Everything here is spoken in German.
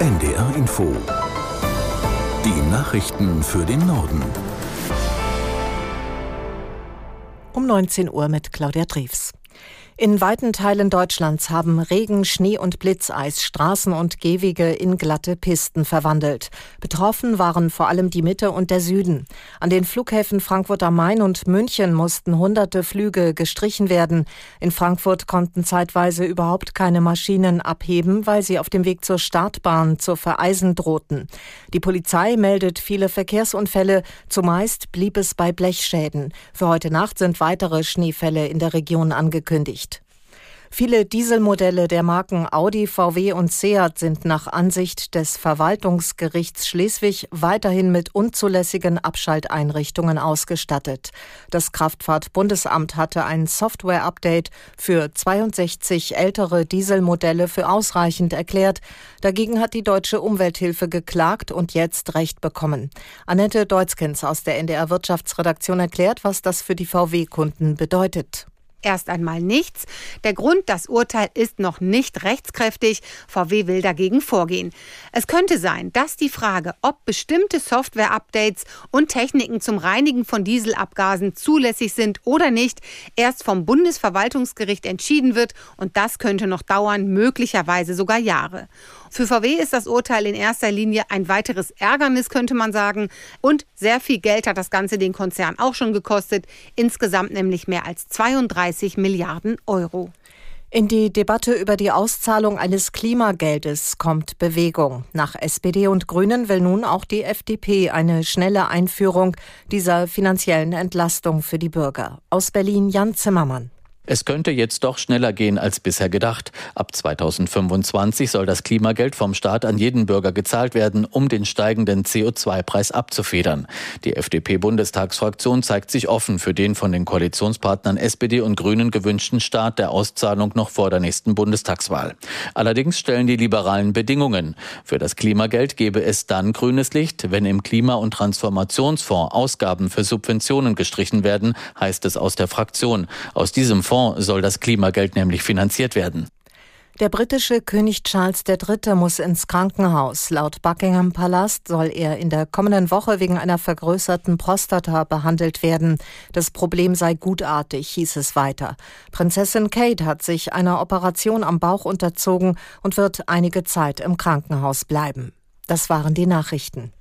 NDR Info. Die Nachrichten für den Norden. Um 19 Uhr mit Claudia Drews. In weiten Teilen Deutschlands haben Regen, Schnee und Blitzeis Straßen und Gehwege in glatte Pisten verwandelt. Betroffen waren vor allem die Mitte und der Süden. An den Flughäfen Frankfurt am Main und München mussten hunderte Flüge gestrichen werden. In Frankfurt konnten zeitweise überhaupt keine Maschinen abheben, weil sie auf dem Weg zur Startbahn zu vereisen drohten. Die Polizei meldet viele Verkehrsunfälle. Zumeist blieb es bei Blechschäden. Für heute Nacht sind weitere Schneefälle in der Region angekündigt. Viele Dieselmodelle der Marken Audi, VW und Seat sind nach Ansicht des Verwaltungsgerichts Schleswig weiterhin mit unzulässigen Abschalteinrichtungen ausgestattet. Das Kraftfahrtbundesamt hatte ein Software-Update für 62 ältere Dieselmodelle für ausreichend erklärt. Dagegen hat die Deutsche Umwelthilfe geklagt und jetzt Recht bekommen. Annette Deutzkens aus der NDR Wirtschaftsredaktion erklärt, was das für die VW-Kunden bedeutet. Erst einmal nichts. Der Grund, das Urteil ist noch nicht rechtskräftig. VW will dagegen vorgehen. Es könnte sein, dass die Frage, ob bestimmte Software-Updates und Techniken zum Reinigen von Dieselabgasen zulässig sind oder nicht, erst vom Bundesverwaltungsgericht entschieden wird. Und das könnte noch dauern, möglicherweise sogar Jahre. Für VW ist das Urteil in erster Linie ein weiteres Ärgernis, könnte man sagen. Und sehr viel Geld hat das Ganze den Konzern auch schon gekostet. Insgesamt nämlich mehr als 32 Milliarden Euro. In die Debatte über die Auszahlung eines Klimageldes kommt Bewegung. Nach SPD und Grünen will nun auch die FDP eine schnelle Einführung dieser finanziellen Entlastung für die Bürger. Aus Berlin Jan Zimmermann. Es könnte jetzt doch schneller gehen als bisher gedacht. Ab 2025 soll das Klimageld vom Staat an jeden Bürger gezahlt werden, um den steigenden CO2-Preis abzufedern. Die FDP-Bundestagsfraktion zeigt sich offen für den von den Koalitionspartnern SPD und Grünen gewünschten Start der Auszahlung noch vor der nächsten Bundestagswahl. Allerdings stellen die Liberalen Bedingungen. Für das Klimageld gebe es dann grünes Licht, wenn im Klima- und Transformationsfonds Ausgaben für Subventionen gestrichen werden, heißt es aus der Fraktion. Aus diesem Fonds Fonds soll das Klimageld nämlich finanziert werden. Der britische König Charles III. muss ins Krankenhaus. Laut Buckingham Palast soll er in der kommenden Woche wegen einer vergrößerten Prostata behandelt werden. Das Problem sei gutartig, hieß es weiter. Prinzessin Kate hat sich einer Operation am Bauch unterzogen und wird einige Zeit im Krankenhaus bleiben. Das waren die Nachrichten.